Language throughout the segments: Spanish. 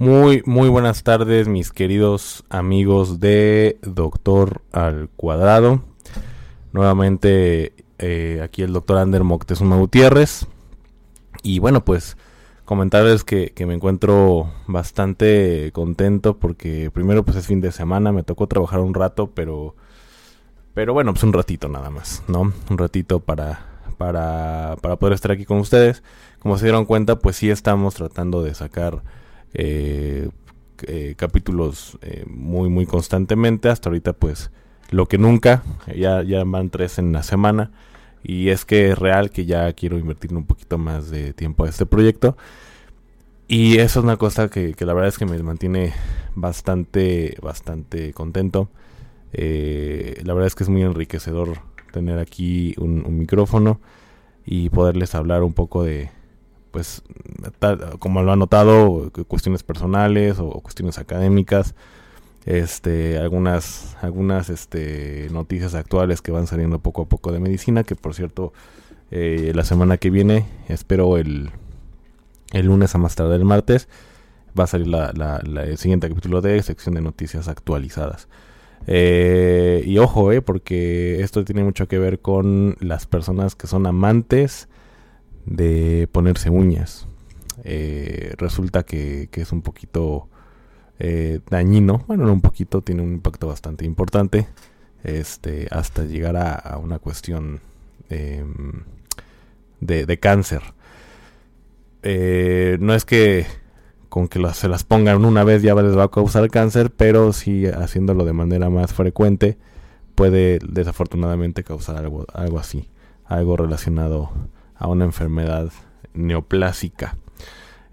Muy, muy buenas tardes, mis queridos amigos de Doctor al Cuadrado. Nuevamente, eh, aquí el doctor Ander Moctezuma Gutiérrez. Y bueno, pues comentarles que, me encuentro bastante contento porque primero pues es fin de semana, me tocó trabajar un rato, pero, pero bueno, pues un ratito nada más, ¿no? Un ratito para, para, para poder estar aquí con ustedes. Como se dieron cuenta, pues sí estamos tratando de sacar eh, eh, capítulos eh, muy muy constantemente. Hasta ahorita pues lo que nunca ya ya van tres en la semana. Y es que es real que ya quiero invertir un poquito más de tiempo a este proyecto. Y eso es una cosa que, la verdad es que me mantiene bastante bastante contento. La verdad es que es muy enriquecedor tener aquí un micrófono y poderles hablar un poco de, pues, como lo ha notado, cuestiones personales o cuestiones académicas, este, algunas, algunas, este, noticias actuales que van saliendo poco a poco de medicina, que por cierto, eh, la semana que viene, espero el, el lunes a más tarde el martes, va a salir la, el siguiente capítulo de sección de noticias actualizadas. Eh, y ojo, eh, porque esto tiene mucho que ver con las personas que son amantes de ponerse uñas. Eh, resulta que, es un poquito eh, dañino, bueno, no un poquito, tiene un impacto bastante importante, este, hasta llegar a, una cuestión em, de, de, cáncer. Eh, no es que con que se las pongan una vez ya les va a causar cáncer, pero si haciéndolo de manera más frecuente puede desafortunadamente causar algo, algo así, algo relacionado a una enfermedad neoplásica.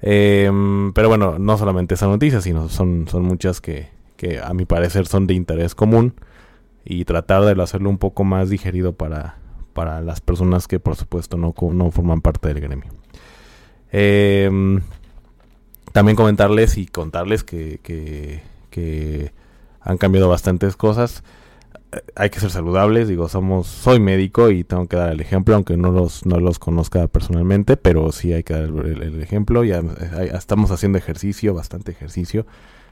Em, pero bueno, no solamente esa noticia, sino son, son muchas que, que a mi parecer son de interés común y tratar de hacerlo un poco más digerido para, para las personas que por supuesto no, no forman parte del gremio. Em, también comentarles y contarles que, que, que han cambiado bastantes cosas hay que ser saludables, digo, somos, soy médico y tengo que dar el ejemplo, aunque no los, no los conozca personalmente, pero sí hay que dar el, ejemplo, ya, estamos haciendo ejercicio, bastante ejercicio,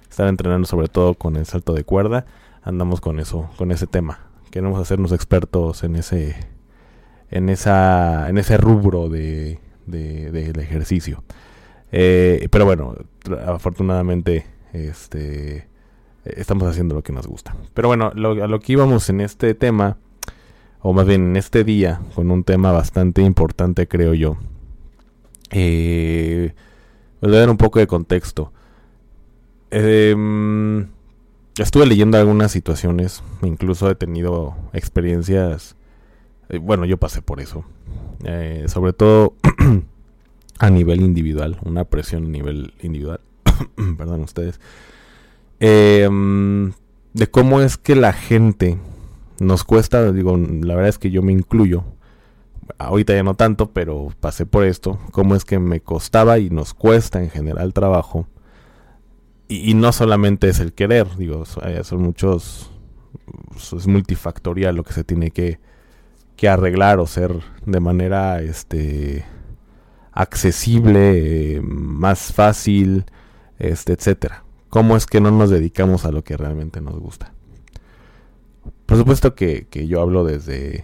estar entrenando sobre todo con el salto de cuerda, andamos con eso, con ese tema, queremos hacernos expertos en ese, en esa, en ese rubro de, del ejercicio. Eh, pero bueno, afortunadamente, este estamos haciendo lo que nos gusta. Pero bueno, lo, a lo que íbamos en este tema, o más bien en este día, con un tema bastante importante, creo yo. Eh, voy a dar un poco de contexto. Em, estuve leyendo algunas situaciones, incluso he tenido experiencias. Eh, bueno, yo pasé por eso. Eh, sobre todo a nivel individual, una presión a nivel individual. Perdón, ustedes Em, de cómo es que la gente nos cuesta, digo, la verdad es que yo me incluyo, ahorita ya no tanto, pero pasé por esto, cómo es que me costaba y nos cuesta en general trabajo. Y, no solamente es el querer, digo, son muchos, es multifactorial lo que se tiene que, que arreglar o ser de manera este accesible, más fácil, este, etcétera cómo es que no nos dedicamos a lo que realmente nos gusta. Por supuesto que, yo hablo desde,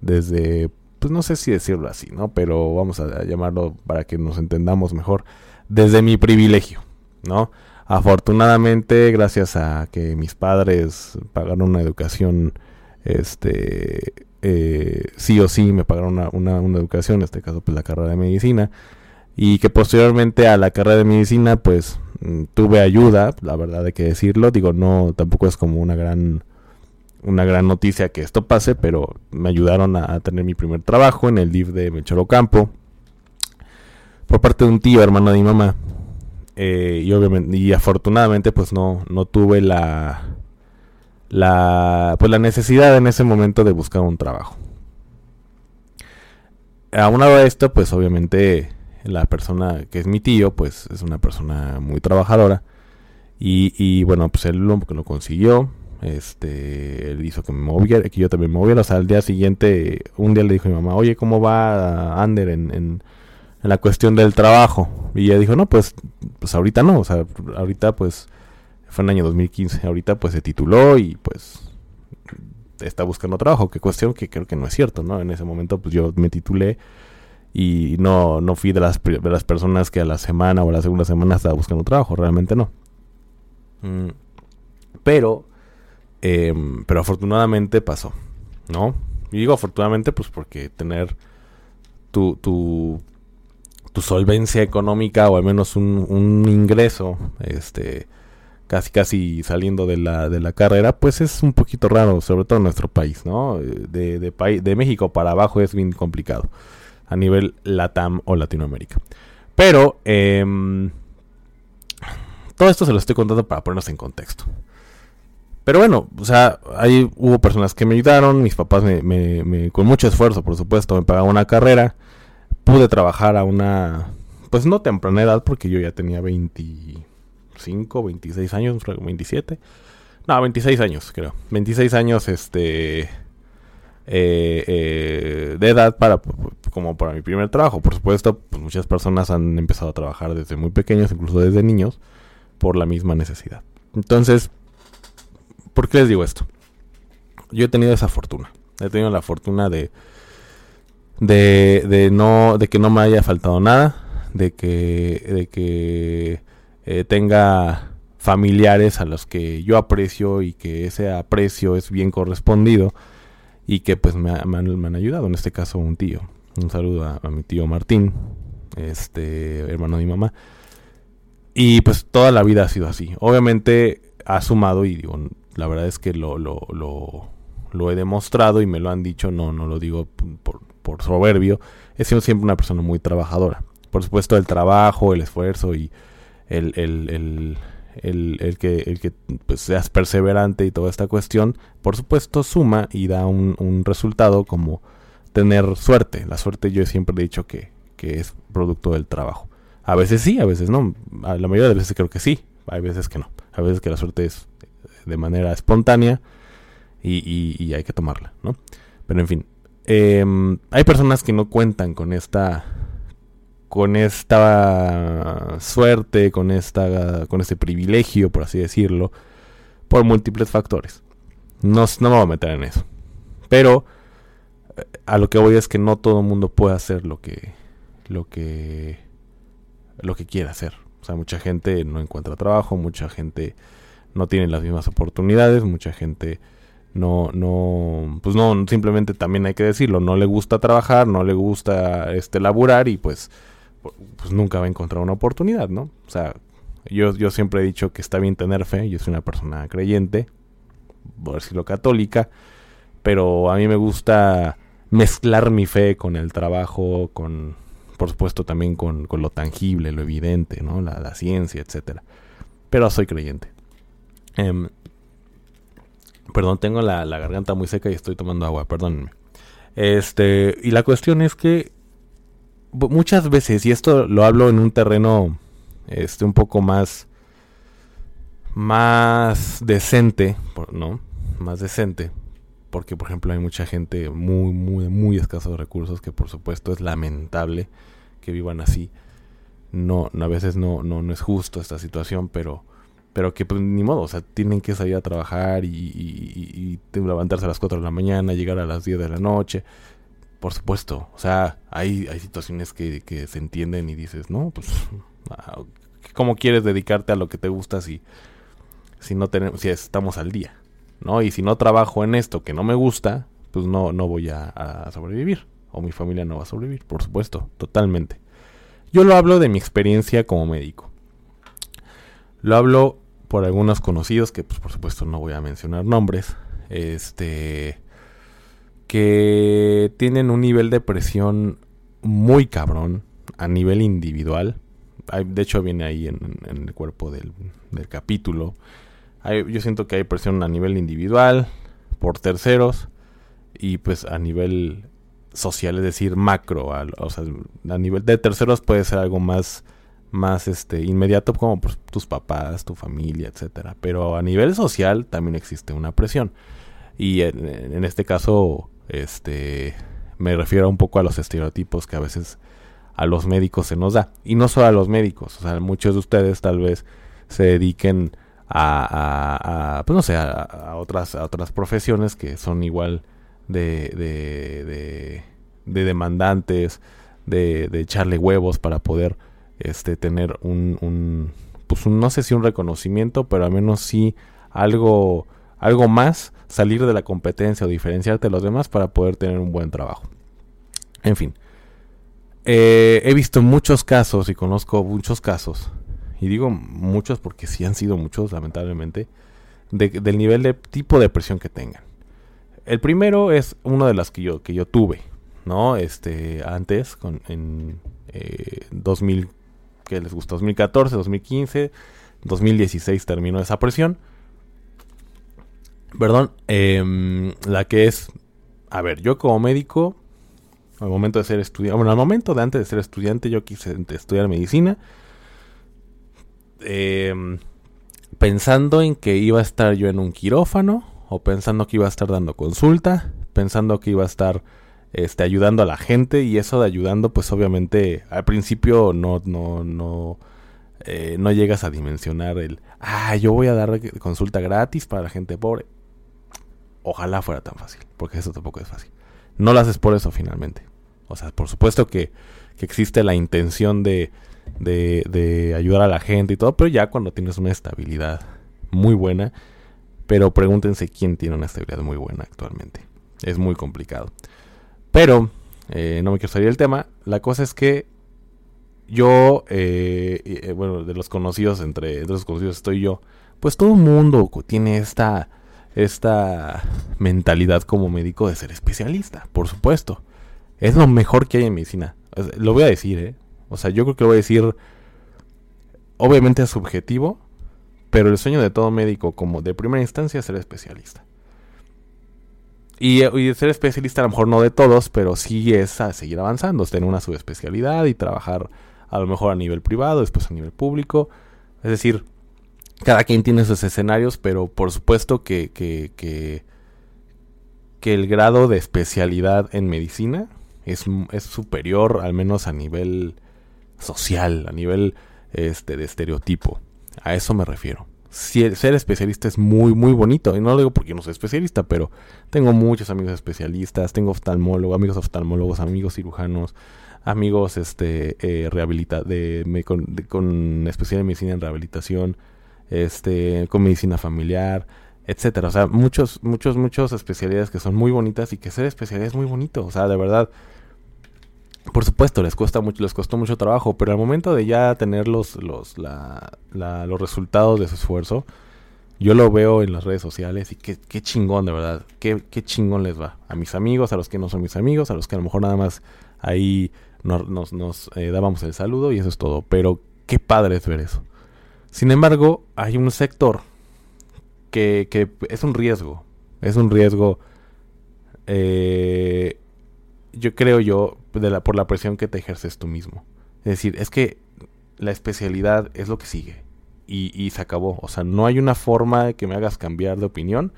desde pues no sé si decirlo así, ¿no? Pero vamos a llamarlo para que nos entendamos mejor, desde mi privilegio, ¿no? Afortunadamente, gracias a que mis padres pagaron una educación, este, eh, sí o sí me pagaron una, una, una, educación, en este caso pues la carrera de medicina, y que posteriormente a la carrera de medicina pues mm, tuve ayuda, la verdad hay que decirlo, digo, no, tampoco es como una gran una gran noticia que esto pase, pero me ayudaron a, tener mi primer trabajo en el DIF de Melchor Campo por parte de un tío, hermano de mi mamá. Eh, y obviamente y afortunadamente pues no no tuve la la pues la necesidad en ese momento de buscar un trabajo. Aunado a esto, pues obviamente la persona que es mi tío, pues es una persona muy trabajadora. Y, y bueno, pues él lo, lo consiguió este, él hizo que me moviera, que yo también me moviera. O sea, al día siguiente, un día le dijo a mi mamá, oye, ¿cómo va Ander en, en, la cuestión del trabajo? Y ella dijo, no, pues, pues ahorita no. O sea, ahorita pues fue en el año 2015. Ahorita pues se tituló y pues está buscando trabajo. Que cuestión que creo que no es cierto, ¿no? En ese momento pues yo me titulé y no, no fui de las, de las personas que a la semana o a la segunda semana estaba buscando trabajo. Realmente no. Mm, pero Em, pero afortunadamente pasó, ¿no? Y digo afortunadamente pues porque tener tu, tu, tu solvencia económica o al menos un, un, ingreso, este, casi casi saliendo de la, de la carrera, pues es un poquito raro, sobre todo en nuestro país, ¿no? De, de, de México para abajo es bien complicado a nivel LATAM o Latinoamérica. Pero eh, todo esto se lo estoy contando para ponernos en contexto. Pero bueno, o sea, ahí hubo personas que me ayudaron, mis papás me, me, con mucho esfuerzo, por supuesto, me pagaban una carrera. Pude trabajar a una, pues no temprana edad, porque yo ya tenía 25, 26 años, 27. No, 26 años, creo. 26 años, este, eh, eh, de edad para, como para mi primer trabajo. Por supuesto, pues muchas personas han empezado a trabajar desde muy pequeños, incluso desde niños, por la misma necesidad. Entonces, ¿Por qué les digo esto? Yo he tenido esa fortuna. He tenido la fortuna de, de, no, de que no me haya faltado nada, de que, de que eh, tenga familiares a los que yo aprecio y que ese aprecio es bien correspondido y que pues me, han, ayudado, en este caso un tío. Un saludo a, mi tío Martín, este hermano de mi mamá. Y pues toda la vida ha sido así. Obviamente ha sumado y digo, la verdad es que lo, lo, lo, he demostrado y me lo han dicho, no, no lo digo por, por soberbio. He sido siempre una persona muy trabajadora. Por supuesto, el trabajo, el esfuerzo y el, el, el, el que, el que pues, seas perseverante y toda esta cuestión, por supuesto, suma y da un, un resultado como tener suerte. La suerte yo siempre he dicho que, que es producto del trabajo. A veces sí, a veces no. A la mayoría de veces creo que sí, hay veces que no. A veces que la suerte es de manera espontánea y, hay que tomarla, ¿no? Pero en fin, em, hay personas que no cuentan con esta con esta suerte, con esta con este privilegio, por así decirlo, por múltiples factores. No, no me voy a meter en eso. Pero eh, a lo que voy es que no todo el mundo puede hacer lo que lo que lo que quiere hacer. O sea, mucha gente no encuentra trabajo, mucha gente no tienen las mismas oportunidades, mucha gente no, no, pues no, simplemente también hay que decirlo, no le gusta trabajar, no le gusta este laburar y pues, pues nunca va a encontrar una oportunidad, ¿no? O sea, yo, yo siempre he dicho que está bien tener fe, yo soy una persona creyente, por decirlo católica, pero a mí me gusta mezclar mi fe con el trabajo, con, por supuesto también con, con lo tangible, lo evidente, ¿no? La, la ciencia, etcétera. Pero soy creyente. Em, perdón, tengo la, garganta muy seca y estoy tomando agua, perdónenme. Este, y la cuestión es que muchas veces, y esto lo hablo en un terreno este un poco más más decente, ¿no? Más decente, porque por ejemplo hay mucha gente muy muy muy escasos recursos que por supuesto es lamentable que vivan así. No, a veces no no no es justo esta situación, pero pero que pues ni modo, o sea, tienen que salir a trabajar y, y, levantarse a las 4 de la mañana, llegar a las 10 de la noche. Por supuesto. O sea, hay, hay situaciones que, que se entienden y dices, no, pues, ah, ¿cómo quieres dedicarte a lo que te gusta si, si no tenemos, si estamos al día? ¿No? Y si no trabajo en esto que no me gusta, pues no, no voy a, a sobrevivir. O mi familia no va a sobrevivir, por supuesto, totalmente. Yo lo hablo de mi experiencia como médico. Lo hablo por algunos conocidos que pues por supuesto no voy a mencionar nombres. Este que tienen un nivel de presión muy cabrón a nivel individual. de hecho viene ahí en, el cuerpo del, capítulo. yo siento que hay presión a nivel individual, por terceros, y pues a nivel social, es decir, macro. A, nivel de terceros puede ser algo más, más este, inmediato como pues, tus papás, tu familia, etcétera. Pero a nivel social también existe una presión. Y en, este caso, este, me refiero un poco a los estereotipos que a veces a los médicos se nos da. Y no solo a los médicos, o sea, muchos de ustedes tal vez se dediquen a, pues no sé, a, otras, a otras profesiones que son igual de, de, de, demandantes, de, de, echarle huevos para poder este, tener un, un, pues no sé si un reconocimiento, pero al menos sí algo, algo más, salir de la competencia o diferenciarte de los demás para poder tener un buen trabajo. En fin, eh, he visto muchos casos y conozco muchos casos, y digo muchos porque sí han sido muchos, lamentablemente, del nivel de tipo de presión que tengan. El primero es uno de las que yo, que yo tuve, ¿no? Este, antes, con, en eh, 2000, ¿qué les gusta? 2014, 2015, 2016 terminó esa presión. Perdón, em, la que es, a ver, yo como médico, al momento de ser estudiante, bueno, al momento de antes de ser estudiante, yo quise estudiar medicina, em, pensando en que iba a estar yo en un quirófano, o pensando que iba a estar dando consulta, pensando que iba a estar este, ayudando a la gente y eso de ayudando pues obviamente al principio no, no, no, eh, no llegas a dimensionar el, ah, yo voy a dar consulta gratis para la gente pobre. Ojalá fuera tan fácil, porque eso tampoco es fácil. No lo haces por eso finalmente. O sea, por supuesto que, que existe la intención de, de, de ayudar a la gente y todo, pero ya cuando tienes una estabilidad muy buena, pero pregúntense quién tiene una estabilidad muy buena actualmente. Es muy complicado. Pero, eh, no me quiero salir del tema. La cosa es que yo, eh, eh, bueno, de los conocidos, entre, los conocidos estoy yo. Pues todo el mundo tiene esta, esta mentalidad como médico de ser especialista, por supuesto. Es lo mejor que hay en medicina. Lo voy a decir, ¿eh? O sea, yo creo que lo voy a decir. Obviamente es subjetivo, pero el sueño de todo médico, como de primera instancia, es ser especialista. Y, ser especialista a lo mejor no de todos, pero sí es seguir avanzando, tener una subespecialidad y trabajar a lo mejor a nivel privado, después a nivel público. Es decir, cada quien tiene sus escenarios, pero por supuesto que, que, que, el grado de especialidad en medicina es, es, superior, al menos a nivel social, a nivel este, de estereotipo. A eso me refiero. ser especialista es muy, muy bonito. Y no lo digo porque no soy especialista, pero tengo muchos amigos especialistas, tengo oftalmólogos, amigos oftalmólogos, amigos cirujanos, amigos este eh, rehabilita de, con, con especial en medicina en rehabilitación, este, con medicina familiar, etcétera. O sea, muchos, muchos, muchos especialidades que son muy bonitas y que ser especialista es muy bonito. O sea, de verdad por supuesto, les cuesta mucho, les costó mucho trabajo, pero al momento de ya tener los, los, la, los resultados de su esfuerzo, yo lo veo en las redes sociales y qué, qué chingón, de verdad, qué, qué chingón les va. A mis amigos, a los que no son mis amigos, a los que a lo mejor nada más ahí nos, nos, eh, dábamos el saludo y eso es todo. Pero qué padre es ver eso. Sin embargo, hay un sector que, que es un riesgo. Es un riesgo eh, yo creo yo, de la, por la presión que te ejerces tú mismo. Es decir, es que la especialidad es lo que sigue. Y, y se acabó. O sea, no hay una forma de que me hagas cambiar de opinión.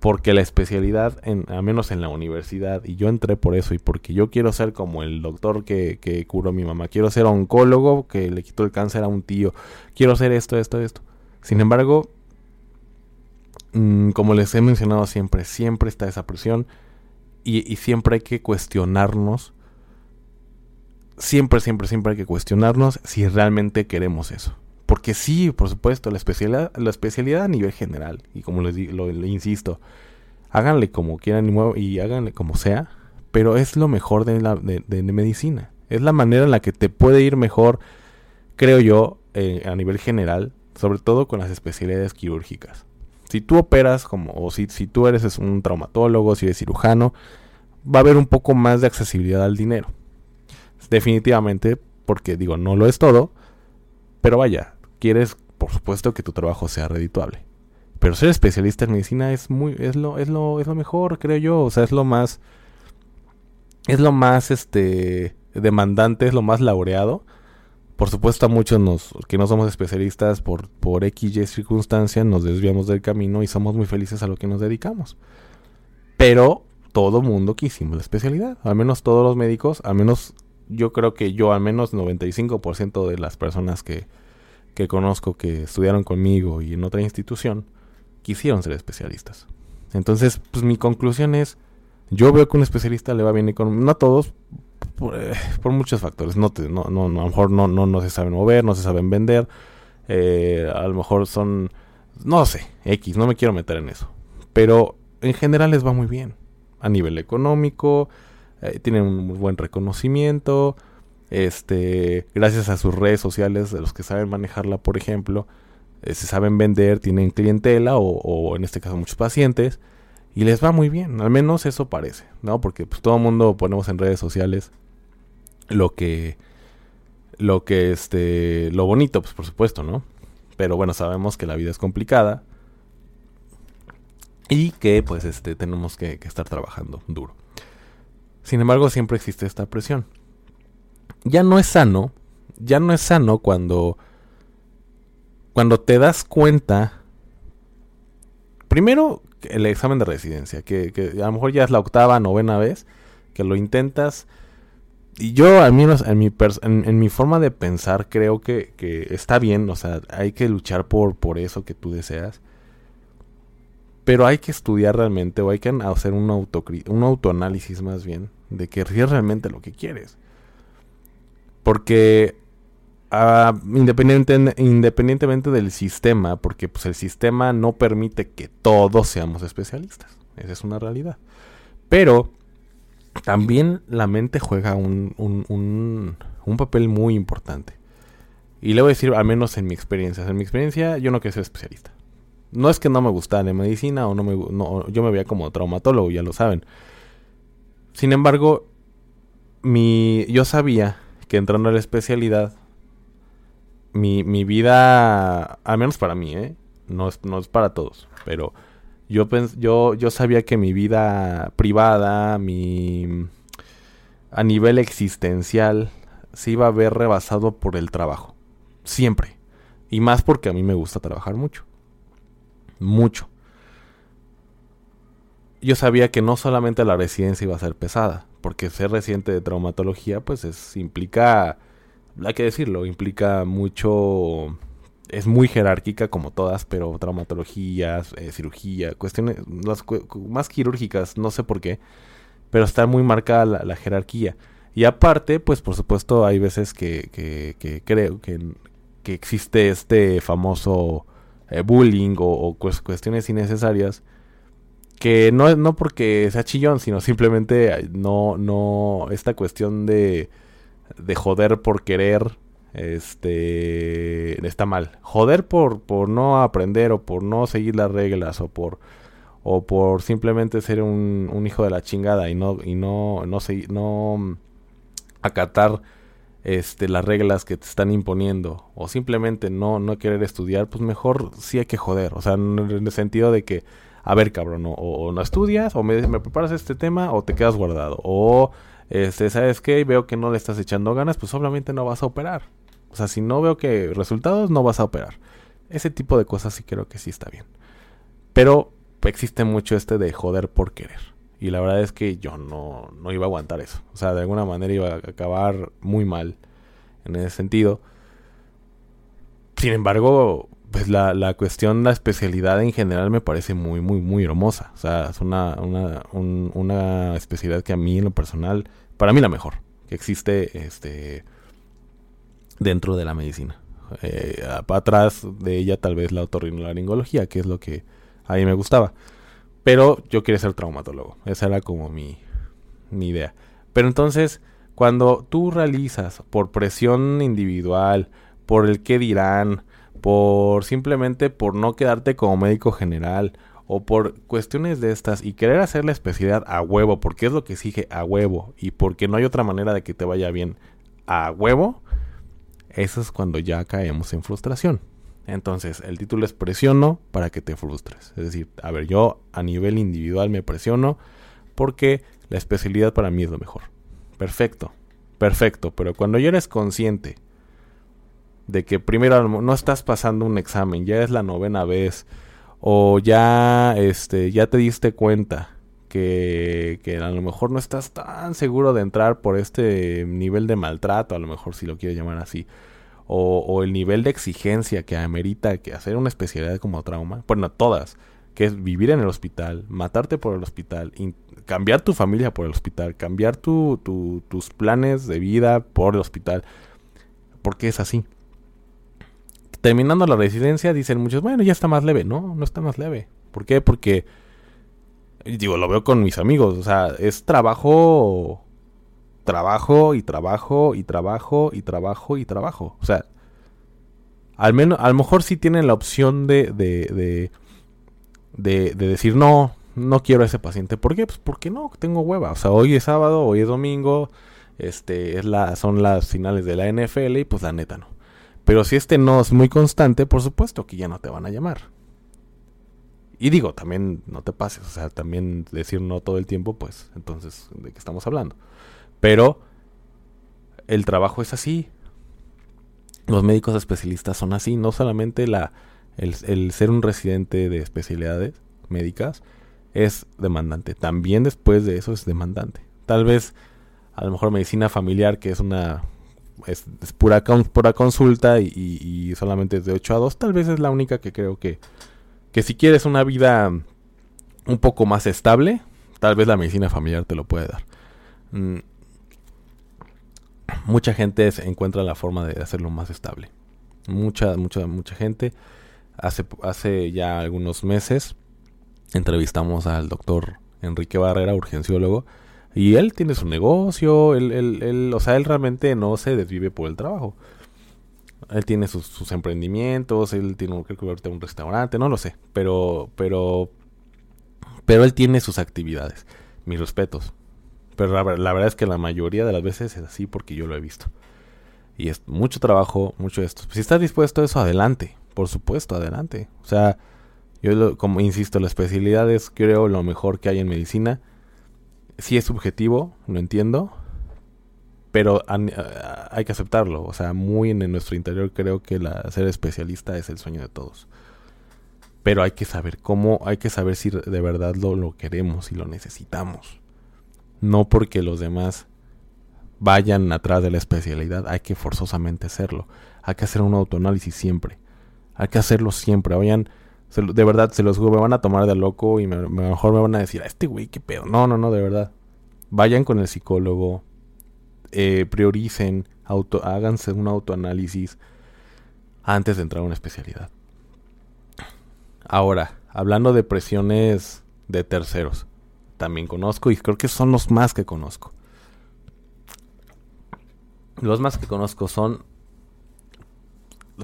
Porque la especialidad, en, al menos en la universidad, y yo entré por eso, y porque yo quiero ser como el doctor que, que curó a mi mamá, quiero ser oncólogo que le quitó el cáncer a un tío, quiero ser esto, esto, esto. Sin embargo, mmm, como les he mencionado siempre, siempre está esa presión y, siempre hay que cuestionarnos. Siempre, siempre, siempre hay que cuestionarnos si realmente queremos eso. Porque sí, por supuesto, la especialidad, la especialidad a nivel general, y como les digo, lo, insisto, háganle como quieran y, háganle como sea, pero es lo mejor de, la, de, medicina. Es la manera en la que te puede ir mejor, creo yo, eh, a nivel general, sobre todo con las especialidades quirúrgicas. Si tú operas como, o si, si tú eres un traumatólogo, si eres cirujano, va a haber un poco más de accesibilidad al dinero. Definitivamente, porque digo, no lo es todo, pero vaya, quieres, por supuesto, que tu trabajo sea redituable. Pero ser especialista en medicina es muy, es lo, es lo, es lo mejor, creo yo. O sea, es lo más, es lo más, este, demandante, es lo más laureado por supuesto a muchos nos, que no somos especialistas por, por X y circunstancia nos desviamos del camino y somos muy felices a lo que nos dedicamos. Pero todo mundo quisimos la especialidad, al menos todos los médicos, al menos yo creo que yo al menos 95% de las personas que, que conozco que estudiaron conmigo y en otra institución quisieron ser especialistas. Entonces, pues mi conclusión es, yo veo que un especialista le va bien con no a todos, eh, por, muchos factores. No, no, no, a lo mejor no, no, no se saben mover, no se saben vender. Eh, a lo mejor son, no sé, X, no me quiero meter en eso. Pero en general les va muy bien. A nivel económico, eh, tienen un buen reconocimiento. Este, gracias a sus redes sociales, de los que saben manejarla, por ejemplo, se saben vender, tienen clientela o, o, en este caso muchos pacientes y les va muy bien, al menos eso parece, ¿no? Porque pues todo el mundo ponemos en redes sociales lo que lo que este lo bonito pues por supuesto no pero bueno sabemos que la vida es complicada y que pues este tenemos que, estar trabajando duro. Sin embargo siempre existe esta presión ya no es sano ya no es sano cuando cuando te das cuenta primero el examen de residencia que, que a lo mejor ya es la octava novena vez que lo intentas y yo, al menos en mi, en, mi forma de pensar, creo que, está bien, o sea, hay que luchar por, por eso que tú deseas. Pero hay que estudiar realmente, o hay que hacer un, un autoanálisis más bien, de que es realmente lo que quieres. Porque independiente, independientemente del sistema, porque pues el sistema no permite que todos seamos especialistas. Esa es una realidad. Pero también la mente juega un, un, un, papel muy importante. Y le voy a decir, al menos en mi experiencia. En mi experiencia, yo no quiero ser especialista. No es que no me gustara la medicina o no me, no, yo me veía como traumatólogo, ya lo saben. Sin embargo, mi, yo sabía que entrando a la especialidad, mi, mi vida, al menos para mí, ¿eh? no, es, no es para todos, pero yo, yo, yo sabía que mi vida privada, mi a nivel existencial, se iba a ver rebasado por el trabajo. Siempre. Y más porque a mí me gusta trabajar mucho. Mucho. Yo sabía que no solamente la residencia iba a ser pesada, porque ser residente de traumatología, pues es, implica, hay que decirlo, implica mucho es muy jerárquica como todas, pero traumatologías, eh, cirugía, cuestiones las más quirúrgicas, no sé por qué, pero está muy marcada la, jerarquía. Y aparte, pues por supuesto hay veces que, que, creo que, que, existe este famoso eh, bullying o, cuestiones innecesarias que no, no porque sea chillón, sino simplemente no, no, esta cuestión de, de joder por querer este está mal. Joder por, por no aprender o por no seguir las reglas o por o por simplemente ser un, un hijo de la chingada y no y no no seguir, no acatar este las reglas que te están imponiendo o simplemente no no querer estudiar, pues mejor sí hay que joder, o sea, en el sentido de que a ver, cabrón, o, no estudias o me, me preparas este tema o te quedas guardado o este, ¿sabes qué? Veo que no le estás echando ganas, pues obviamente no vas a operar. O sea, si no veo que resultados, no vas a operar. Ese tipo de cosas sí creo que sí está bien. Pero existe mucho este de joder por querer. Y la verdad es que yo no, no iba a aguantar eso. O sea, de alguna manera iba a acabar muy mal en ese sentido. Sin embargo, pues la, la cuestión, la especialidad en general me parece muy, muy, muy hermosa. O sea, es una, una, una especialidad que a mí en lo personal, para mí la mejor, que existe este dentro de la medicina. Eh, atrás de ella tal vez la otorrinolaringología, que es lo que a mí me gustaba. Pero yo quería ser traumatólogo. Esa era como mi, mi idea. Pero entonces, cuando tú realizas por presión individual, por el qué dirán, por simplemente por no quedarte como médico general o por cuestiones de estas y querer hacer la especialidad a huevo, porque es lo que exige a huevo y porque no hay otra manera de que te vaya bien a huevo, eso es cuando ya caemos en frustración. Entonces, el título es presiono para que te frustres. Es decir, a ver, yo a nivel individual me presiono porque la especialidad para mí es lo mejor. Perfecto, perfecto, pero cuando ya eres consciente de que primero no estás pasando un examen, ya es la novena vez, o ya, este, ya te diste cuenta que, que, a lo mejor no estás tan seguro de entrar por este nivel de maltrato, a lo mejor si lo quieres llamar así, o, o el nivel de exigencia que amerita que hacer una especialidad como trauma, bueno, todas, que es vivir en el hospital, matarte por el hospital, cambiar tu familia por el hospital, cambiar tu, tus planes de vida por el hospital, porque es así terminando la residencia, dicen muchos, bueno, ya está más leve. No, no está más leve. ¿Por qué? Porque, digo, lo veo con mis amigos. O sea, es trabajo, trabajo y trabajo y trabajo y trabajo y trabajo. O sea, al menos, a lo mejor sí tienen la opción de, de, de, de, decir, no, no quiero a ese paciente. ¿Por qué? Pues porque no, tengo hueva. O sea, hoy es sábado, hoy es domingo, este, es la, son las finales de la NFL y pues la neta no. Pero si este no es muy constante, por supuesto que ya no te van a llamar. Y digo, también no te pases, o sea, también decir no todo el tiempo, pues entonces, ¿de qué estamos hablando? Pero el trabajo es así. Los médicos especialistas son así, no solamente la, el, el ser un residente de especialidades médicas es demandante, también después de eso es demandante. Tal vez, a lo mejor medicina familiar, que es una es, pura, pura consulta y, solamente es de 8 a 2, tal vez es la única que creo que, que si quieres una vida un poco más estable, tal vez la medicina familiar te lo puede dar. Mm, mucha gente se encuentra la forma de hacerlo más estable. Mucha, mucha, mucha gente. Hace, hace ya algunos meses entrevistamos al doctor Enrique Barrera, urgenciólogo, y él tiene su negocio, él, él, él, o sea, él realmente no se desvive por el trabajo. Él tiene sus, emprendimientos, él tiene, creo que ahorita un restaurante, no lo sé, pero, pero, pero él tiene sus actividades. Mis respetos. Pero la, verdad es que la mayoría de las veces es así porque yo lo he visto. Y es mucho trabajo, mucho esto. Si estás dispuesto a eso, adelante. Por supuesto, adelante. O sea, yo como insisto, la especialidad es creo lo mejor que hay en medicina sí es subjetivo, lo entiendo, pero hay que aceptarlo. O sea, muy en, nuestro interior creo que la, ser especialista es el sueño de todos. Pero hay que saber cómo, hay que saber si de verdad lo, lo queremos y lo necesitamos. No porque los demás vayan atrás de la especialidad, hay que forzosamente hacerlo. Hay que hacer un autoanálisis siempre. Hay que hacerlo siempre. Vayan de verdad, se los juro, me van a tomar de loco y me, mejor me van a decir, a este güey, qué pedo. No, no, no, de verdad. Vayan con el psicólogo, eh, prioricen, auto, háganse un autoanálisis antes de entrar a una especialidad. Ahora, hablando de presiones de terceros, también conozco y creo que son los más que conozco. Los más que conozco son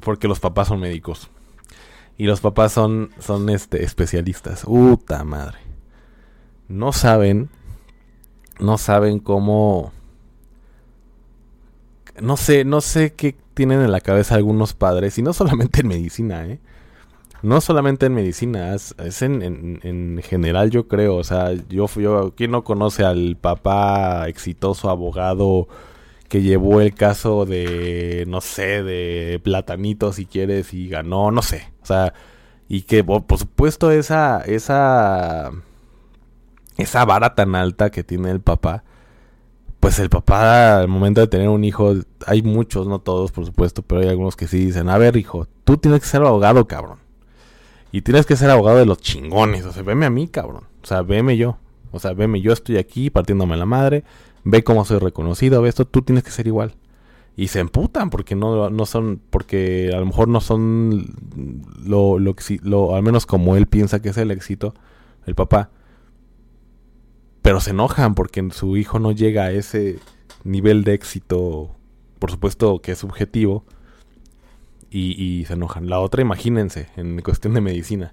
porque los papás son médicos. Y los papás son, son este, especialistas. Puta madre. No saben, no saben cómo... No sé, no sé qué tienen en la cabeza algunos padres, y no solamente en medicina, ¿eh? No solamente en medicina, es, en, en, en, general yo creo, o sea, yo, yo, ¿quién no conoce al papá exitoso abogado que llevó el caso de, no sé, de Platanito, si quieres, y ganó, no sé. O sea, y que, por supuesto, esa, esa, esa vara tan alta que tiene el papá, pues el papá al momento de tener un hijo, hay muchos, no todos por supuesto, pero hay algunos que sí dicen, a ver hijo, tú tienes que ser abogado, cabrón. Y tienes que ser abogado de los chingones, o sea, veme a mí, cabrón. O sea, veme yo. O sea, veme, yo estoy aquí partiéndome la madre, ve cómo soy reconocido, ve esto, tú tienes que ser igual. Y se emputan porque no, no son, porque a lo mejor no son lo, lo, lo, al menos como él piensa que es el éxito, el papá pero se enojan porque su hijo no llega a ese nivel de éxito, por supuesto que es subjetivo, y, y se enojan. La otra, imagínense, en cuestión de medicina.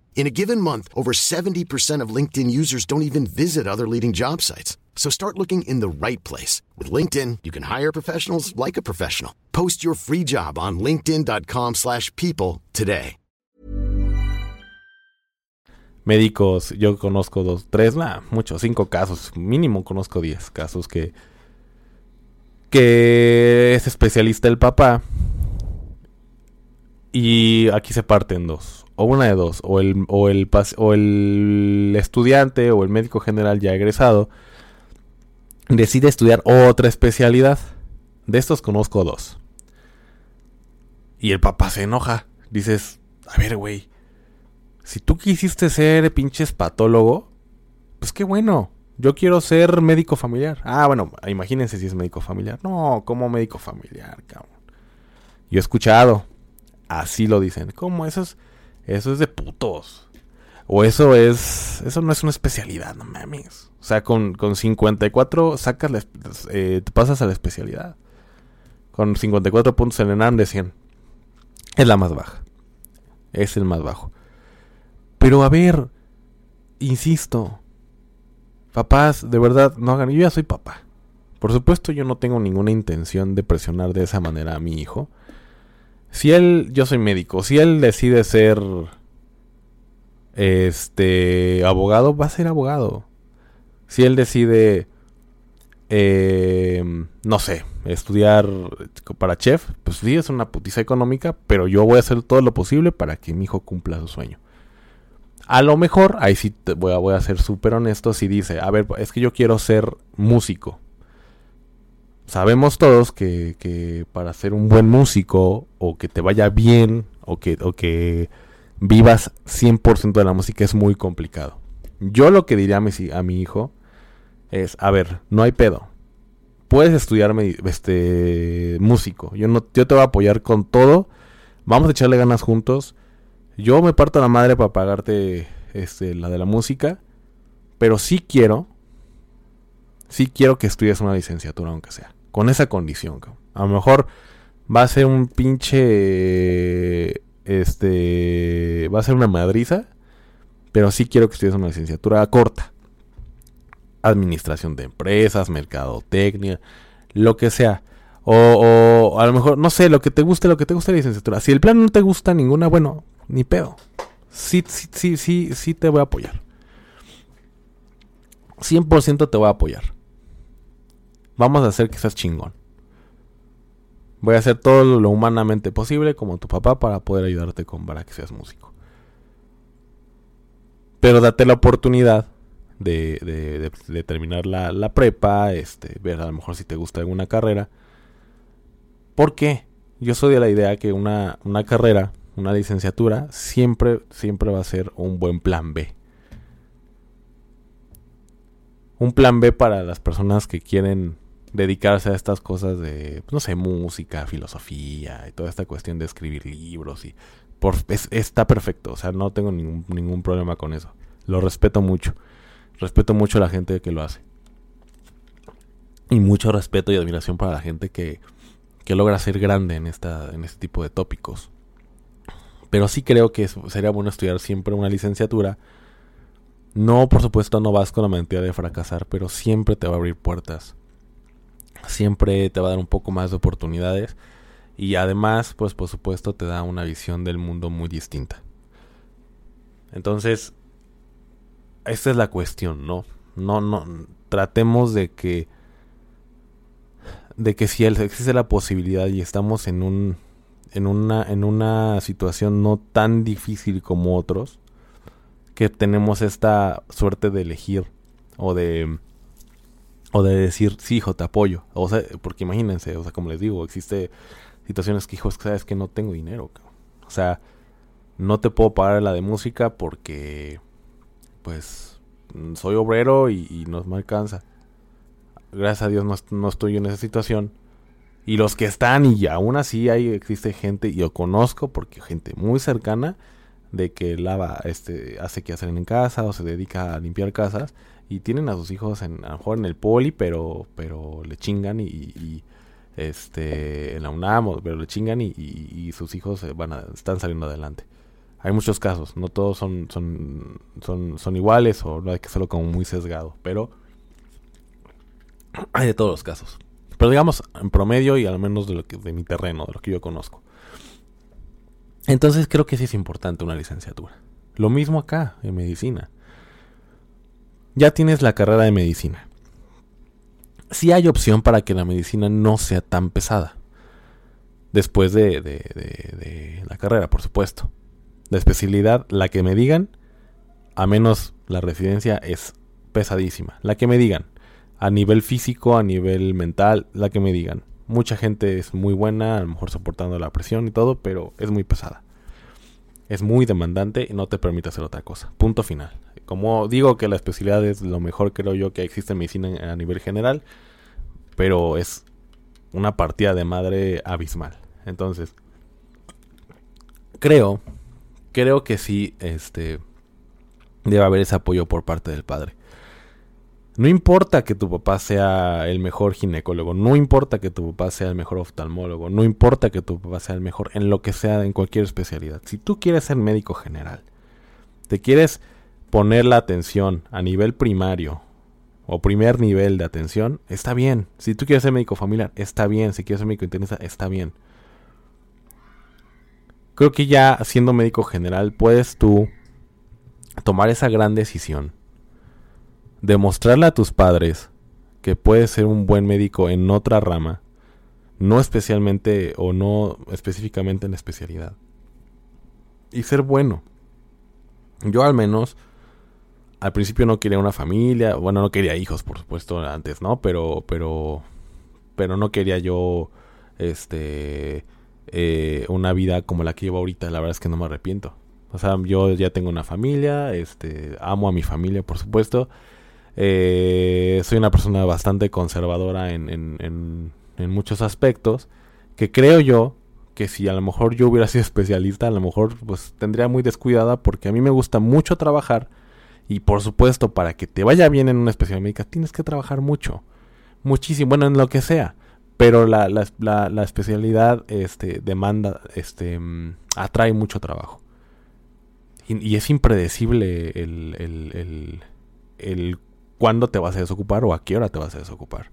In a given month, over 70% of LinkedIn users don't even visit other leading job sites. So start looking in the right place. With LinkedIn, you can hire professionals like a professional. Post your free job on linkedin.com slash people today. Médicos, yo conozco dos, tres, nah, muchos, cinco casos. Mínimo conozco diez casos que... Que es especialista el papá. Y aquí se parten dos. O una de dos. O el, o el, o el estudiante o el médico general ya egresado decide estudiar otra especialidad. De estos conozco dos. Y el papá se enoja. Dices, a ver, güey, si tú quisiste ser pinches patólogo, pues qué bueno. Yo quiero ser médico familiar. Ah, bueno, imagínense si es médico familiar. No, como médico familiar, cabrón. Yo he escuchado. Así lo dicen. ¿Cómo? Eso es, eso es de putos. O eso es. Eso no es una especialidad, no mames. O sea, con, con 54 sacas eh, te pasas a la especialidad. Con 54 puntos en ENAM de 100. Es la más baja. Es el más bajo. Pero a ver, insisto. Papás, de verdad, no hagan. Yo ya soy papá. Por supuesto, yo no tengo ninguna intención de presionar de esa manera a mi hijo. Si él, yo soy médico, si él decide ser este abogado, va a ser abogado. Si él decide, eh, no sé, estudiar para chef, pues sí, es una putiza económica, pero yo voy a hacer todo lo posible para que mi hijo cumpla su sueño. A lo mejor, ahí sí voy a, voy a ser súper honesto, si dice, a ver, es que yo quiero ser músico. Sabemos todos que, para ser un buen músico, o que te vaya bien, o que, o que vivas 100% de la música es muy complicado. Yo lo que diría a mi, a mi hijo es, a ver, no hay pedo. Puedes estudiarme este músico. Yo no yo te voy a apoyar con todo. Vamos a echarle ganas juntos. Yo me parto la madre para pagarte este la de la música, pero sí quiero sí quiero que estudies una licenciatura aunque sea, con esa condición. A lo mejor va a ser un pinche este va a ser una madriza, pero sí quiero que estudies una licenciatura corta administración de empresas, mercadotecnia, lo que sea. O, a lo mejor, no sé, lo que te guste, lo que te guste la licenciatura. Si el plan no te gusta ninguna, bueno, ni pedo. Sí, sí, sí, sí, sí te voy a apoyar. 100% te voy a apoyar. Vamos a hacer que seas chingón. Voy a hacer todo lo humanamente posible como tu papá para poder ayudarte con para que seas músico. Pero date la oportunidad de, de, terminar la, la, prepa, este, ver a lo mejor si te gusta alguna carrera. ¿Por qué? Yo soy de la idea que una, una carrera, una licenciatura, siempre, siempre va a ser un buen plan B. Un plan B para las personas que quieren dedicarse a estas cosas de, no sé, música, filosofía y toda esta cuestión de escribir libros y por, está perfecto, o sea, no tengo ningún, ningún problema con eso. Lo respeto mucho. Respeto mucho a la gente que lo hace. Y mucho respeto y admiración para la gente que, que logra ser grande en, esta, en este tipo de tópicos. Pero sí creo que sería bueno estudiar siempre una licenciatura. No, por supuesto, no vas con la mentira de fracasar, pero siempre te va a abrir puertas. Siempre te va a dar un poco más de oportunidades. Y además, pues por supuesto, te da una visión del mundo muy distinta. Entonces, esta es la cuestión, ¿no? No, no, tratemos de que, de que si existe la posibilidad y estamos en un, en una, en una situación no tan difícil como otros, que tenemos esta suerte de elegir o de, o de decir, sí, hijo, te apoyo. O sea, porque imagínense, o sea, como les digo, existe situaciones que, hijos, sabes que no tengo dinero. O sea, no te puedo pagar la de música porque pues soy obrero y, no me alcanza. Gracias a Dios no, estoy en esa situación. Y los que están, y aún así hay, existe gente, y yo conozco, porque gente muy cercana, de que lava, este, hace que hacen en casa o se dedica a limpiar casas y tienen a sus hijos en, a lo mejor en el poli, pero, pero le chingan y, este, en la UNAM, pero le chingan y, sus hijos van a, están saliendo adelante hay muchos casos, no todos son, son, son, son iguales o no hay que hacerlo como muy sesgado, pero hay de todos los casos. Pero digamos en promedio y al menos de lo que de mi terreno, de lo que yo conozco. Entonces creo que sí es importante una licenciatura. Lo mismo acá en medicina. Ya tienes la carrera de medicina. Sí hay opción para que la medicina no sea tan pesada. Después de, de, de la carrera, por supuesto de especialidad, la que me digan, a menos la residencia es pesadísima. La que me digan, a nivel físico, a nivel mental, la que me digan. Mucha gente es muy buena, a lo mejor soportando la presión y todo, pero es muy pesada. Es muy demandante y no te permite hacer otra cosa. Punto final. Como digo que la especialidad es lo mejor creo yo que existe en medicina a nivel general, pero es una partida de madre abismal. Entonces, creo creo que sí, este, debe haber ese apoyo por parte del padre. No importa que tu papá sea el mejor ginecólogo, no importa que tu papá sea el mejor oftalmólogo, no importa que tu papá sea el mejor en lo que sea, en cualquier especialidad. Si tú quieres ser médico general, te quieres poner la atención a nivel primario o primer nivel de atención, está bien. Si tú quieres ser médico familiar, está bien. Si quieres ser médico internista, está bien creo que ya siendo médico general puedes tú tomar esa gran decisión. Demostrarle a tus padres que puedes ser un buen médico en otra rama, no especialmente o no específicamente en la especialidad. Y ser bueno. Yo al menos al principio no quería una familia, bueno, no quería hijos, por supuesto, antes, ¿no? Pero pero pero no quería yo este eh, una vida como la que llevo ahorita, la verdad es que no me arrepiento. O sea, yo ya tengo una familia, este, amo a mi familia, por supuesto. Eh, soy una persona bastante conservadora en, en, en, muchos aspectos, que creo yo que si a lo mejor yo hubiera sido especialista, a lo mejor pues tendría muy descuidada porque a mí me gusta mucho trabajar y por supuesto para que te vaya bien en una especialidad médica tienes que trabajar mucho, muchísimo, bueno, en lo que sea pero la, la, la, especialidad este, demanda, este, atrae mucho trabajo. Y, es impredecible el, cuándo te vas a desocupar o a qué hora te vas a desocupar.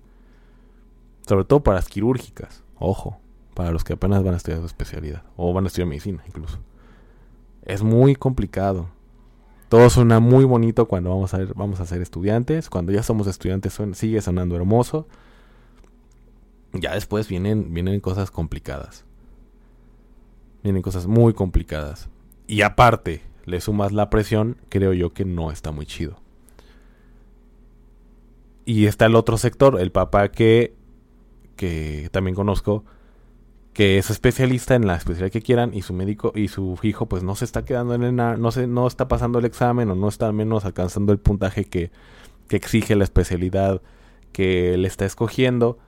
Sobre todo para las quirúrgicas, ojo, para los que apenas van a estudiar su especialidad, o van a estudiar medicina incluso. Es muy complicado. Todo suena muy bonito cuando vamos a, vamos a ser estudiantes. Cuando ya somos estudiantes sigue sonando hermoso ya después vienen, vienen cosas complicadas. Vienen cosas muy complicadas. Y aparte, le sumas la presión, creo yo que no está muy chido. Y está el otro sector, el papá que, que también conozco, que es especialista en la especialidad que quieran y su médico y su hijo pues no se está quedando en el, no se no está pasando el examen o no está al menos alcanzando el puntaje que, que exige la especialidad que le está escogiendo.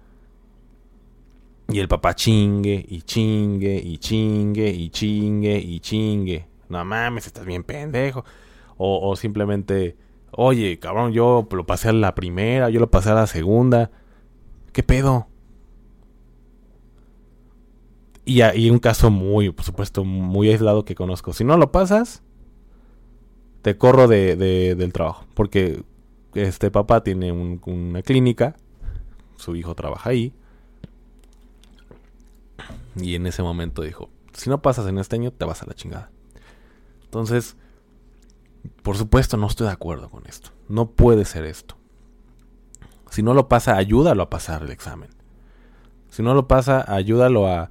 Y el papá chingue y chingue y chingue y chingue y chingue. No mames, estás bien pendejo. O, o simplemente Oye, cabrón, yo lo pasé a la primera, yo lo pasé a la segunda. ¿Qué pedo? Y hay un caso muy, por supuesto, muy aislado que conozco. Si no lo pasas, te corro de, del trabajo. Porque este papá tiene una clínica, su hijo trabaja ahí. Y en ese momento dijo, si no pasas en este año, te vas a la chingada. Entonces, por supuesto, no estoy de acuerdo con esto. No puede ser esto. Si no lo pasa, ayúdalo a pasar el examen. Si no lo pasa, ayúdalo a,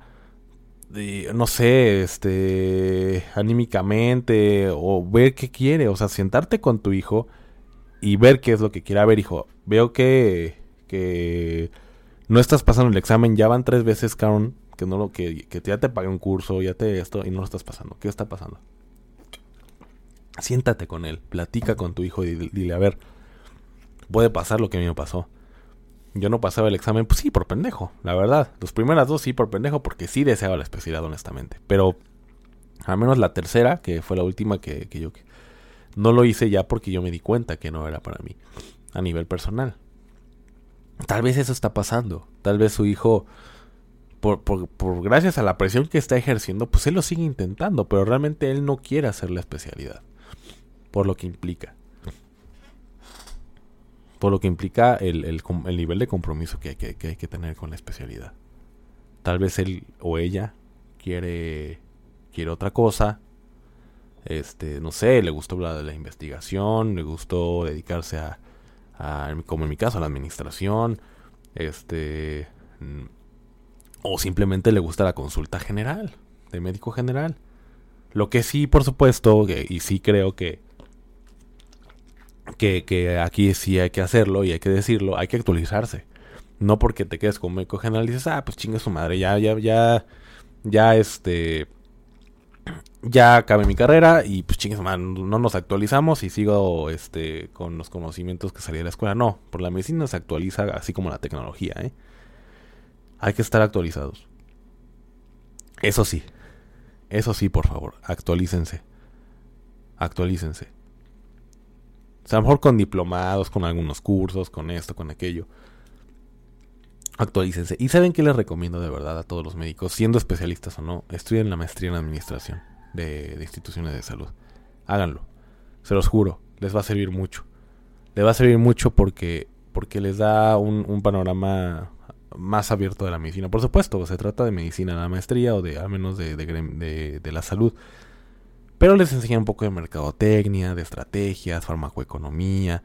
no sé, este, anímicamente o ver qué quiere. O sea, sentarte con tu hijo y ver qué es lo que quiere. Ver, hijo, veo que, que no estás pasando el examen. Ya van tres veces, cabrón, que, no lo, que, que ya te pagué un curso, ya te esto y no lo estás pasando. ¿Qué está pasando? Siéntate con él, platica con tu hijo y dile, a ver, puede pasar lo que a mí me pasó. Yo no pasaba el examen, pues sí, por pendejo, la verdad. Los primeras dos sí por pendejo, porque sí deseaba la especialidad, honestamente. Pero al menos la tercera, que fue la última que, que yo no lo hice ya porque yo me di cuenta que no era para mí, a nivel personal. Tal vez eso está pasando. Tal vez su hijo, por, por, por gracias a la presión que está ejerciendo, pues él lo sigue intentando, pero realmente él no quiere hacer la especialidad por lo que implica. Por lo que implica el, el, el nivel de compromiso que, que, hay que tener con la especialidad. Tal vez él o ella quiere, quiere otra cosa. Este, no sé, le gustó la la investigación, le gustó dedicarse a, a, como en mi caso, a la administración. Este, mm, o simplemente le gusta la consulta general, de médico general. Lo que sí, por supuesto, y sí creo que que, aquí sí hay que hacerlo y hay que decirlo, hay que actualizarse. No porque te quedes con médico general y dices, ah, pues chingue su madre, ya, ya, ya, ya, este, ya acabé mi carrera y pues chingue su madre, no nos actualizamos y sigo, este, con los conocimientos que salí de la escuela. No, por la medicina se actualiza así como la tecnología, ¿eh? Hay que estar actualizados. Eso sí, eso sí, por favor, actualícense. Actualícense a lo mejor con diplomados, con algunos cursos, con esto, con aquello. Actualícense. ¿Y saben qué les recomiendo de verdad a todos los médicos, siendo especialistas o no? Estudien la maestría en administración de, instituciones de salud. Háganlo. Se los juro. Les va a servir mucho. Les va a servir mucho porque, porque les da un, panorama más abierto de la medicina. Por supuesto, se trata de medicina la maestría o de al menos de, de la salud. Pero les enseña un poco de mercadotecnia, de estrategias, farmacoeconomía.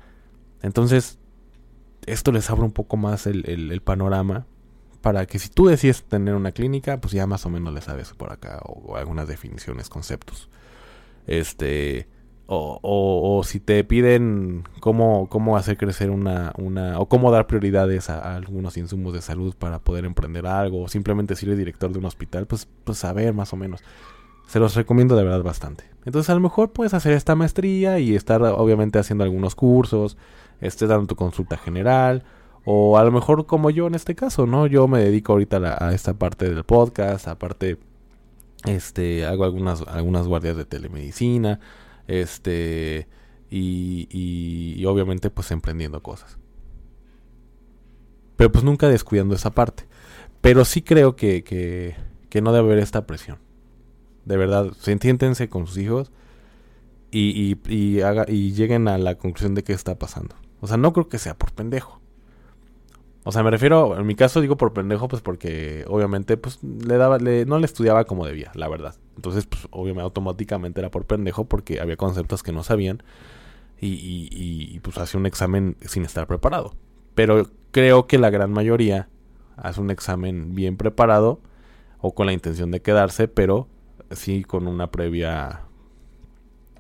Entonces, esto les abre un poco más el, panorama para que si tú decides tener una clínica, pues ya más o menos le sabes por acá o, algunas definiciones, conceptos. Este, o, o, si te piden cómo, cómo hacer crecer una, una, o cómo dar prioridades a, algunos insumos de salud para poder emprender algo, o simplemente si eres director de un hospital, pues, pues saber más o menos. Se los recomiendo de verdad bastante. Entonces a lo mejor puedes hacer esta maestría y estar obviamente haciendo algunos cursos, estés dando tu consulta general, o a lo mejor como yo en este caso, ¿no? Yo me dedico ahorita a, esta parte del podcast, aparte este hago algunas algunas guardias de telemedicina, este y, y, obviamente pues emprendiendo cosas. Pero pues nunca descuidando esa parte. Pero sí creo que, que, que no debe haber esta presión. De verdad, siéntense con sus hijos y, y, haga, y lleguen a la conclusión de qué está pasando. O sea, no creo que sea por pendejo. O sea, me refiero, en mi caso digo por pendejo, pues porque obviamente pues le daba, le, no le estudiaba como debía, la verdad. Entonces, pues obviamente automáticamente era por pendejo porque había conceptos que no sabían y, y, y pues hacía un examen sin estar preparado. Pero creo que la gran mayoría hace un examen bien preparado o con la intención de quedarse, pero sí con una previa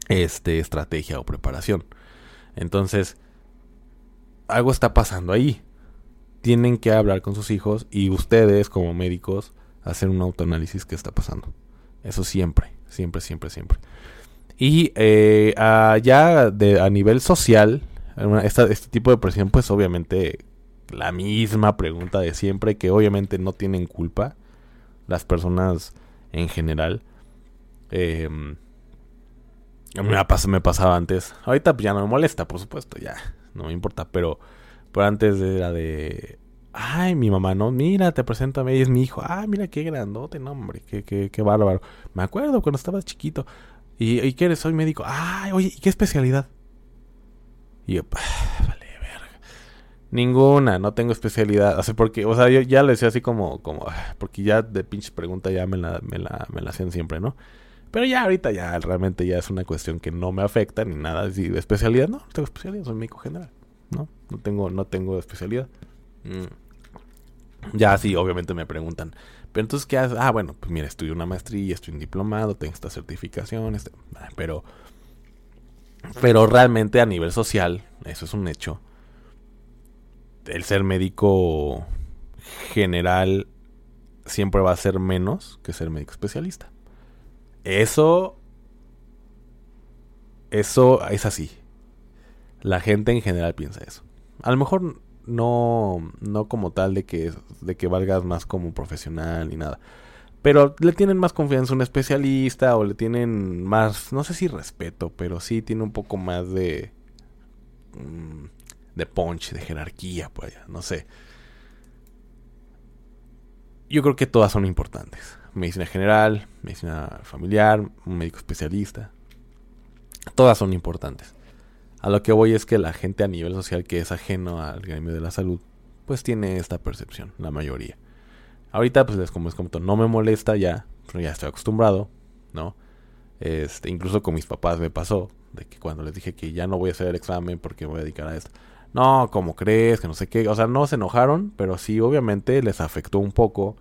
este, estrategia o preparación. Entonces, algo está pasando ahí. Tienen que hablar con sus hijos y ustedes como médicos hacer un autoanálisis que está pasando. Eso siempre, siempre, siempre, siempre. Y eh, ya de, a nivel social, este tipo de presión, pues obviamente la misma pregunta de siempre, que obviamente no tienen culpa las personas en general. Eh, me, me pasaba antes. Ahorita ya no me molesta, por supuesto, ya. No me importa. Pero, pero antes era de. Ay, mi mamá, no, mira, te presento a mí, es mi hijo. Ay, mira qué grandote, no, hombre, qué, qué, qué bárbaro. Me acuerdo cuando estaba chiquito. ¿Y, y qué eres? Soy médico. Ay, oye, ¿y qué especialidad? Y yo, vale, verga. Ninguna, no tengo especialidad. O sea, porque, o sea, yo ya le decía así como, como, porque ya de pinche pregunta ya me la, me la, me la hacían siempre, ¿no? Pero ya ahorita ya realmente ya es una cuestión que no me afecta ni nada. Si de especialidad, no, no tengo especialidad, soy médico general. No, no tengo, no tengo especialidad. Mm. Ya sí, obviamente me preguntan. Pero entonces, ¿qué haces? Ah, bueno, pues mira, estudio una maestría, estoy un diplomado, tengo esta certificación, este, pero, pero realmente a nivel social, eso es un hecho. El ser médico general siempre va a ser menos que ser médico especialista. Eso. Eso es así. La gente en general piensa eso. A lo mejor no, no como tal de que, de que valgas más como profesional ni nada. Pero le tienen más confianza a un especialista o le tienen más, no sé si respeto, pero sí tiene un poco más de... Mm, de punch, de jerarquía, pues no sé. Yo creo que todas son importantes medicina general, medicina familiar, un médico especialista. Todas son importantes. A lo que voy es que la gente a nivel social que es ajeno al gremio de la salud, pues tiene esta percepción, la mayoría. Ahorita, pues como es como no me molesta ya, ya estoy acostumbrado, ¿no? Este, incluso con mis papás me pasó, de que cuando les dije que ya no voy a hacer el examen porque voy a dedicar a esto. No, ¿cómo crees? Que no sé qué. O sea, no se enojaron, pero sí, obviamente les afectó un poco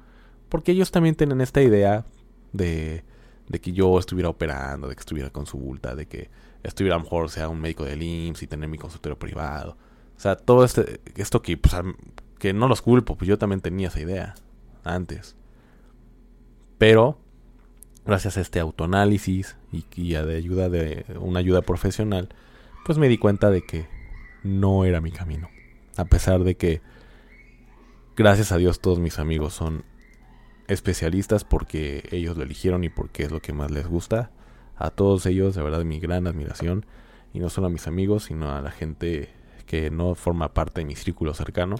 porque ellos también tienen esta idea de, de que yo estuviera operando, de que estuviera con su de que estuviera a lo mejor sea un médico del IMSS y tener mi consultorio privado. O sea, todo este, esto que, pues, que no los culpo, pues yo también tenía esa idea antes. Pero, gracias a este autoanálisis y, y a de ayuda de una ayuda profesional, pues me di cuenta de que no era mi camino. A pesar de que, gracias a Dios, todos mis amigos son especialistas porque ellos lo eligieron y porque es lo que más les gusta. A todos ellos, de verdad, mi gran admiración. Y no solo a mis amigos, sino a la gente que no forma parte de mi círculo cercano.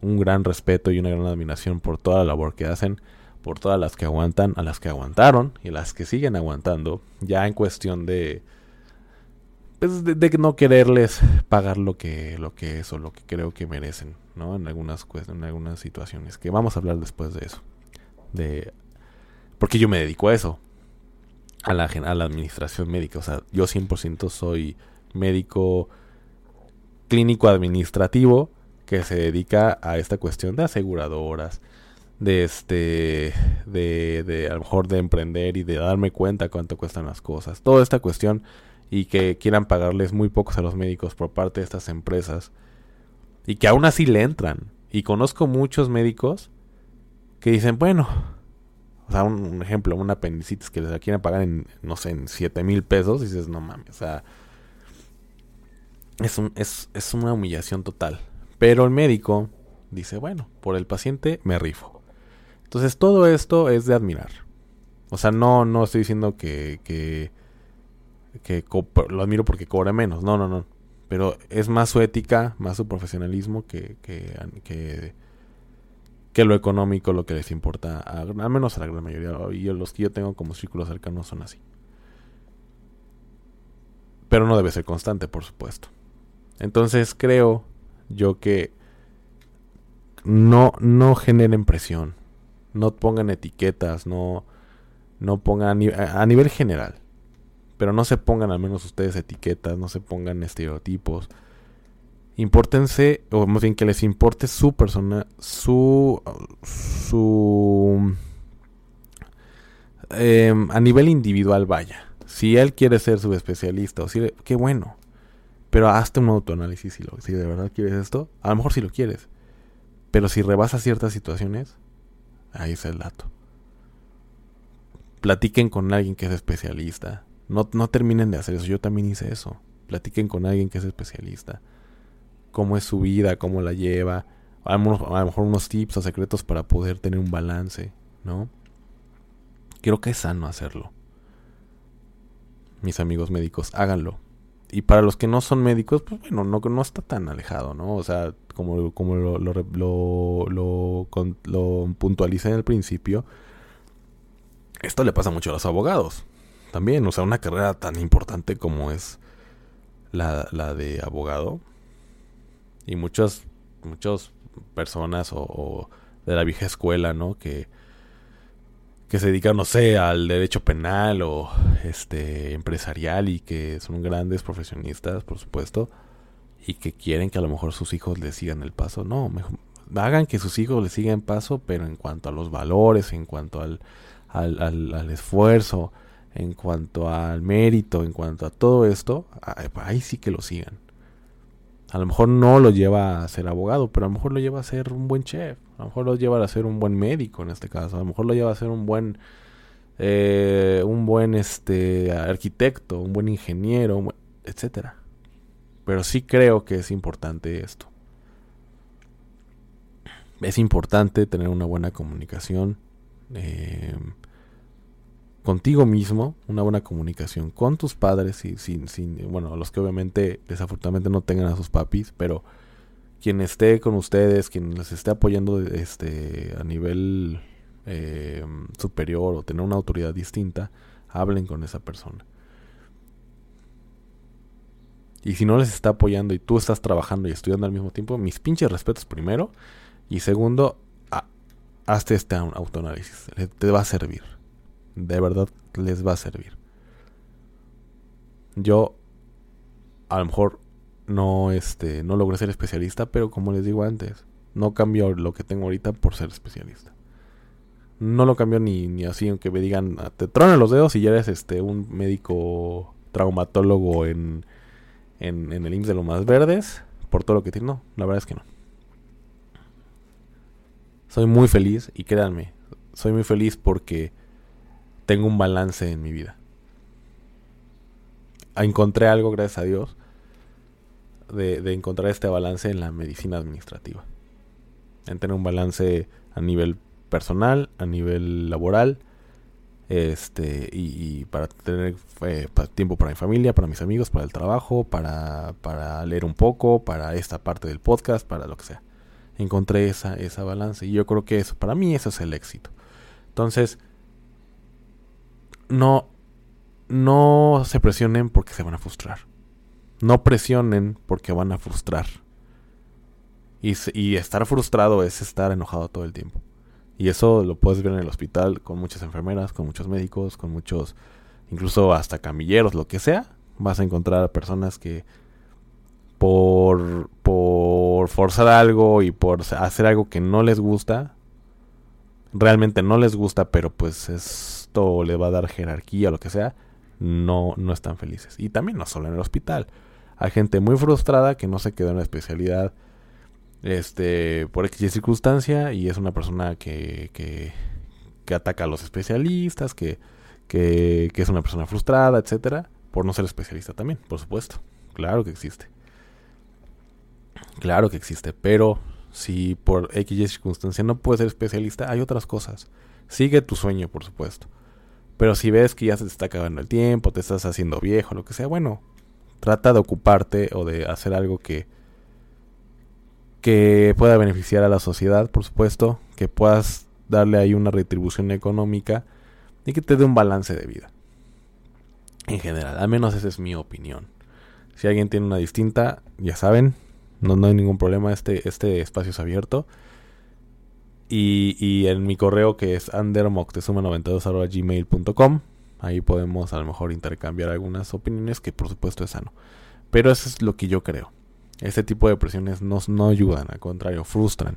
Un gran respeto y una gran admiración por toda la labor que hacen, por todas las que aguantan, a las que aguantaron y las que siguen aguantando. Ya en cuestión de, pues, de, no quererles pagar lo que, lo que es o lo que creo que merecen, ¿no? En algunas, en algunas situaciones, que vamos a hablar después de eso de porque yo me dedico a eso, a la, a la administración médica. O sea, yo 100% soy médico clínico administrativo que se dedica a esta cuestión de aseguradoras, de este, de, de a lo mejor de emprender y de darme cuenta cuánto cuestan las cosas. Toda esta cuestión y que quieran pagarles muy pocos a los médicos por parte de estas empresas y que aún así le entran. Y conozco muchos médicos que dicen, bueno, o sea, un, ejemplo, una apendicitis que les quieren pagar en, no sé, en 7 mil pesos, dices, no mames, o sea, es, un, es, es una humillación total. Pero el médico dice, bueno, por el paciente me rifo. Entonces todo esto es de admirar. O sea, no, no estoy diciendo que, que, que lo admiro porque cobre menos, no, no, no. Pero es más su ética, más su profesionalismo que, que que lo económico lo que les importa, al menos a la gran mayoría. Y los que yo tengo como círculos cercanos son así. Pero no debe ser constante, por supuesto. Entonces creo yo que no, no generen presión. No pongan etiquetas, no, no pongan a nivel general. Pero no se pongan al menos ustedes etiquetas, no se pongan estereotipos Impórtense, o más bien que les importe su persona, su. su. Em, a nivel individual, vaya. Si él quiere ser subespecialista, o si, qué bueno. Pero hazte un autoanálisis si de verdad quieres esto. A lo mejor si lo quieres. Pero si rebasa ciertas situaciones, ahí es el dato. Platiquen con alguien que es especialista. No, no terminen de hacer eso. Yo también hice eso. Platiquen con alguien que es especialista. Cómo es su vida, cómo la lleva. A lo, mejor unos tips o secretos para poder tener un balance, ¿no? Creo que es sano hacerlo. Mis amigos médicos, háganlo. Y para los que no son médicos, pues bueno, no, está tan alejado, ¿no? O sea, como, lo, lo, lo, lo, puntualicé en el principio, esto le pasa mucho a los abogados. También, o sea, una carrera tan importante como es la de abogado. Y muchas, muchas personas o, de la vieja escuela, ¿no? Que que se dedican, no sé, al derecho penal o este empresarial y que son grandes profesionistas, por supuesto, y que quieren que a lo mejor sus hijos le sigan el paso. No, hagan que sus hijos le sigan paso, pero en cuanto a los valores, en cuanto al, al, al, esfuerzo, en cuanto al mérito, en cuanto a todo esto, ahí sí que lo sigan. A lo mejor no lo lleva a ser abogado, pero a lo mejor lo lleva a ser un buen chef. A lo mejor lo lleva a ser un buen médico en este caso. A lo mejor lo lleva a ser un buen, eh, un buen este arquitecto, un buen ingeniero, etcétera. Pero sí creo que es importante esto. Es importante tener una buena comunicación. Eh, contigo mismo, una buena comunicación con tus padres y sin, sin, bueno, los que obviamente desafortunadamente no tengan a sus papis, pero quien esté con ustedes, quien les esté apoyando este a nivel eh, superior o tener una autoridad distinta, hablen con esa persona. Y si no les está apoyando y tú estás trabajando y estudiando al mismo tiempo, mis pinches respetos primero. Y segundo, hazte este autoanálisis. Te va a servir de verdad les va a servir. Yo a lo mejor no este no logré ser especialista, pero como les digo antes, no cambio lo que tengo ahorita por ser especialista. No lo cambio ni, ni así, aunque me digan, ah, te tronen los dedos y ya eres este un médico traumatólogo en, en, el IMSS de lo más verdes, por todo lo que tiene. No, la verdad es que no. Soy muy feliz y créanme, soy muy feliz porque tengo un balance en mi vida. Encontré algo, gracias a Dios, de, encontrar este balance en la medicina administrativa. En tener un balance a nivel personal, a nivel laboral, este y, para tener eh, tiempo para mi familia, para mis amigos, para el trabajo, para, para leer un poco, para esta parte del podcast, para lo que sea. Encontré esa, esa balance y yo creo que eso, para mí eso es el éxito. Entonces, no, no se presionen porque se van a frustrar. No presionen porque van a frustrar. Y, y, estar frustrado es estar enojado todo el tiempo. Y eso lo puedes ver en el hospital con muchas enfermeras, con muchos médicos, con muchos, incluso hasta camilleros, lo que sea. Vas a encontrar a personas que por, por forzar algo y por hacer algo que no les gusta, realmente no les gusta, pero pues es le va a dar jerarquía o lo que sea, no, no están felices. Y también no solo en el hospital. Hay gente muy frustrada que no se quedó en la especialidad este, por X circunstancia y es una persona que, que, que ataca a los especialistas, que, que, que es una persona frustrada, etcétera, por no ser especialista también, por supuesto. Claro que existe. Claro que existe, pero si por X circunstancia no puedes ser especialista, hay otras cosas. Sigue tu sueño, por supuesto. Pero si ves que ya se te está acabando el tiempo, te estás haciendo viejo, lo que sea, bueno, trata de ocuparte o de hacer algo que que pueda beneficiar a la sociedad, por supuesto, que puedas darle ahí una retribución económica y que te dé un balance de vida. En general, al menos esa es mi opinión. Si alguien tiene una distinta, ya saben, no, no hay ningún problema, este, este espacio es abierto. Y, en mi correo que es andermoctezuma92.gmail.com Ahí podemos a lo mejor intercambiar algunas opiniones que por supuesto es sano. Pero eso es lo que yo creo. Este tipo de presiones nos, no ayudan, al contrario, frustran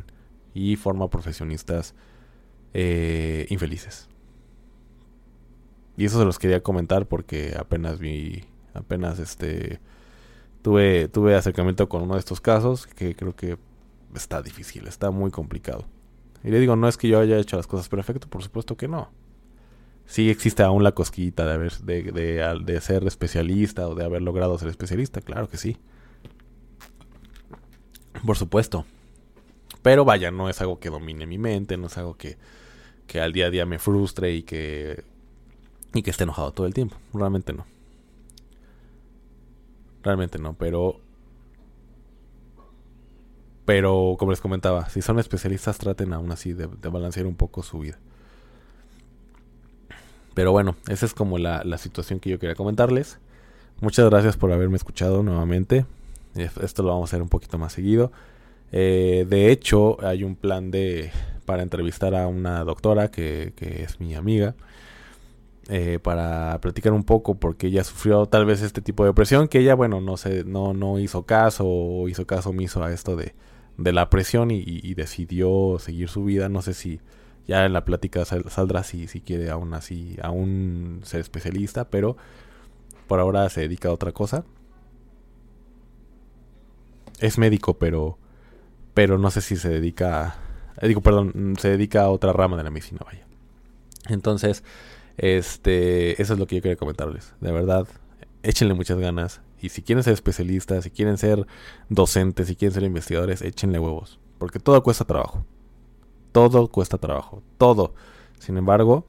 y forman profesionistas eh, infelices. Y eso se los quería comentar porque apenas vi, apenas este, tuve, tuve acercamiento con uno de estos casos que creo que está difícil, está muy complicado. Y le digo, no es que yo haya hecho las cosas perfecto, por supuesto que no. Sí existe aún la cosquillita de, haber, de, de, de ser especialista o de haber logrado ser especialista, claro que sí. Por supuesto. Pero vaya, no es algo que domine mi mente, no es algo que, que al día a día me frustre y que y que esté enojado todo el tiempo. Realmente no. Realmente no, pero pero como les comentaba, si son especialistas traten aún así de, balancear un poco su vida. Pero bueno, esa es como la, la, situación que yo quería comentarles. Muchas gracias por haberme escuchado nuevamente. Esto lo vamos a hacer un poquito más seguido. Eh, de hecho, hay un plan de para entrevistar a una doctora que, que es mi amiga eh, para platicar un poco porque ella sufrió tal vez este tipo de presión que ella bueno no se no no hizo caso o hizo caso omiso a esto de, de la presión y, decidió seguir su vida no sé si ya en la plática saldrá si, si quiere aún así aún ser especialista pero por ahora se dedica a otra cosa es médico pero pero no sé si se dedica eh, digo perdón se dedica a otra rama de la medicina vaya entonces este, eso es lo que yo quería comentarles. De verdad, échenle muchas ganas. Y si quieren ser especialistas, si quieren ser docentes, si quieren ser investigadores, échenle huevos. Porque todo cuesta trabajo. Todo cuesta trabajo. Todo. Sin embargo,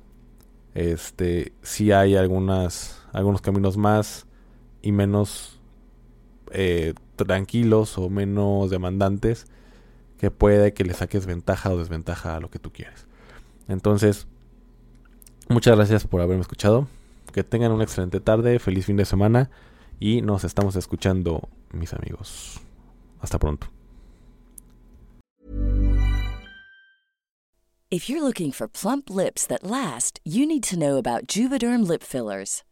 este, sí hay algunas, algunos caminos más y menos eh, tranquilos o menos demandantes que puede que le saques ventaja o desventaja a lo que tú quieres. Entonces, Muchas gracias por haberme escuchado. Que tengan una excelente tarde, feliz fin de semana y nos estamos escuchando, mis amigos. Hasta pronto. If you're looking for plump lips that last, you need to know about Juvederm lip fillers.